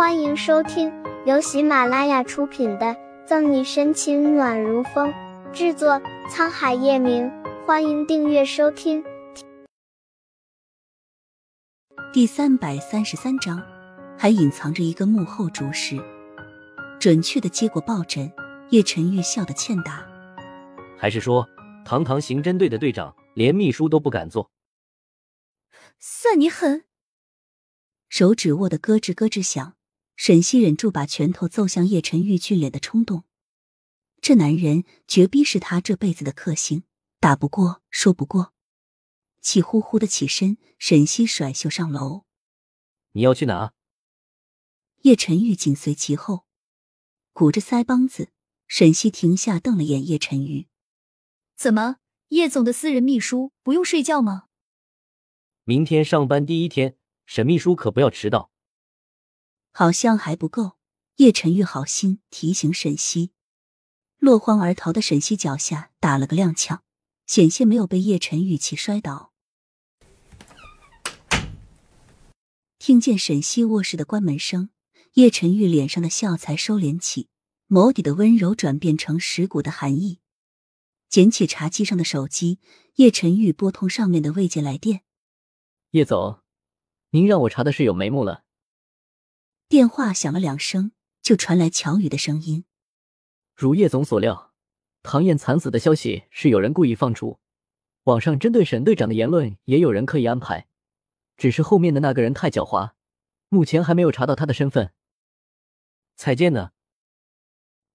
欢迎收听由喜马拉雅出品的《赠你深情暖如风》，制作沧海夜明。欢迎订阅收听。第三百三十三章，还隐藏着一个幕后主使。准确的接过抱枕，叶晨玉笑得欠打。还是说，堂堂刑侦队的队长，连秘书都不敢做？算你狠！手指握得咯吱咯吱响，沈西忍住把拳头揍向叶晨玉俊脸的冲动。这男人绝逼是他这辈子的克星，打不过，说不过。气呼呼的起身，沈西甩袖上楼。你要去哪？叶晨玉紧随其后，鼓着腮帮子。沈西停下，瞪了眼叶晨玉：“怎么，叶总的私人秘书不用睡觉吗？明天上班第一天。”沈秘书可不要迟到。好像还不够。叶晨玉好心提醒沈西，落荒而逃的沈西脚下打了个踉跄，险些没有被叶晨玉气摔倒。听见沈西卧室的关门声，叶晨玉脸上的笑才收敛起，眸底的温柔转变成蚀骨的寒意。捡起茶几上的手机，叶晨玉拨通上面的未接来电：“叶总。”您让我查的事有眉目了。电话响了两声，就传来乔宇的声音：“如叶总所料，唐燕惨死的消息是有人故意放出，网上针对沈队长的言论也有人刻意安排，只是后面的那个人太狡猾，目前还没有查到他的身份。”彩健呢？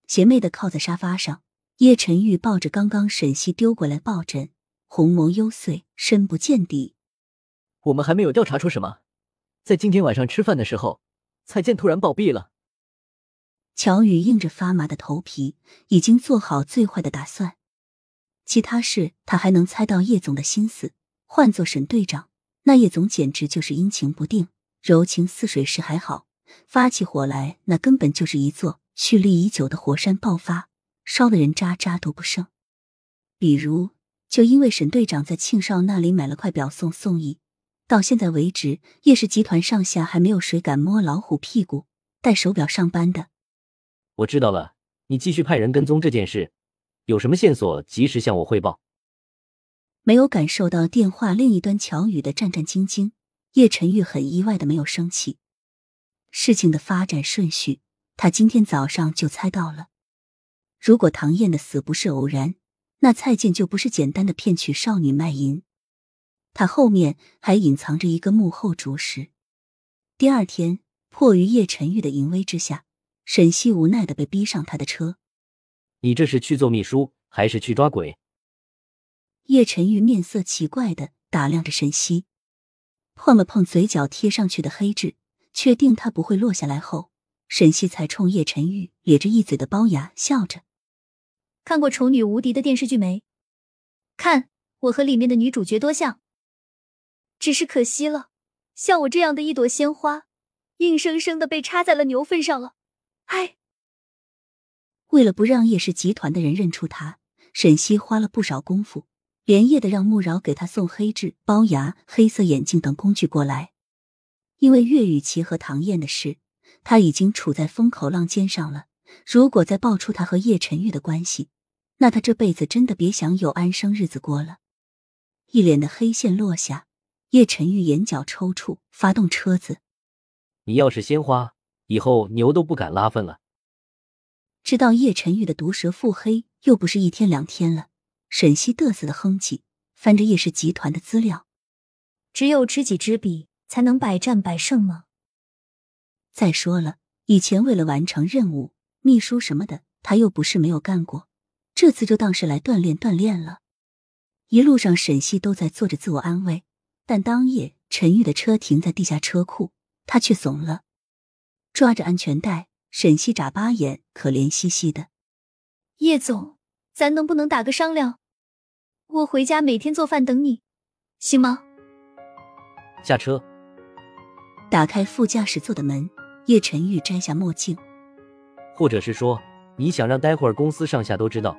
邪魅的靠在沙发上，叶晨玉抱着刚刚沈西丢过来抱枕，红眸幽邃，深不见底。我们还没有调查出什么。在今天晚上吃饭的时候，蔡健突然暴毙了。乔宇硬着发麻的头皮，已经做好最坏的打算。其他事他还能猜到叶总的心思。换做沈队长，那叶总简直就是阴晴不定，柔情似水时还好，发起火来，那根本就是一座蓄力已久的火山爆发，烧的人渣渣都不剩。比如，就因为沈队长在庆少那里买了块表送宋义。到现在为止，叶氏集团上下还没有谁敢摸老虎屁股、戴手表上班的。我知道了，你继续派人跟踪这件事，有什么线索及时向我汇报。没有感受到电话另一端乔宇的战战兢兢，叶晨玉很意外的没有生气。事情的发展顺序，他今天早上就猜到了。如果唐燕的死不是偶然，那蔡健就不是简单的骗取少女卖淫。他后面还隐藏着一个幕后主使。第二天，迫于叶晨玉的淫威之下，沈西无奈的被逼上他的车。你这是去做秘书，还是去抓鬼？叶晨玉面色奇怪的打量着沈西，碰了碰嘴角贴上去的黑痣，确定他不会落下来后，沈西才冲叶晨玉咧着一嘴的龅牙，笑着：“看过《丑女无敌》的电视剧没？看我和里面的女主角多像。”只是可惜了，像我这样的一朵鲜花，硬生生的被插在了牛粪上了。唉。为了不让叶氏集团的人认出他，沈西花了不少功夫，连夜的让穆饶给他送黑痣、包牙、黑色眼镜等工具过来。因为岳雨琪和唐燕的事，他已经处在风口浪尖上了。如果再爆出他和叶晨玉的关系，那他这辈子真的别想有安生日子过了。一脸的黑线落下。叶晨玉眼角抽搐，发动车子。你要是鲜花，以后牛都不敢拉粪了。知道叶晨玉的毒舌腹黑，又不是一天两天了。沈西嘚瑟的哼唧，翻着叶氏集团的资料。只有知己知彼，才能百战百胜吗？再说了，以前为了完成任务，秘书什么的，他又不是没有干过。这次就当是来锻炼锻炼了。一路上，沈西都在做着自我安慰。但当夜，陈玉的车停在地下车库，他却怂了，抓着安全带。沈西眨巴眼，可怜兮兮的：“叶总，咱能不能打个商量？我回家每天做饭等你，行吗？”下车，打开副驾驶座的门，叶晨玉摘下墨镜，或者是说，你想让待会儿公司上下都知道，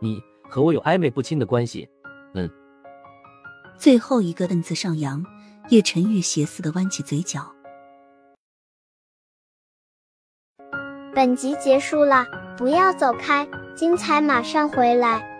你和我有暧昧不清的关系？嗯。最后一个“恩”字上扬，叶晨玉斜似的弯起嘴角。本集结束了，不要走开，精彩马上回来。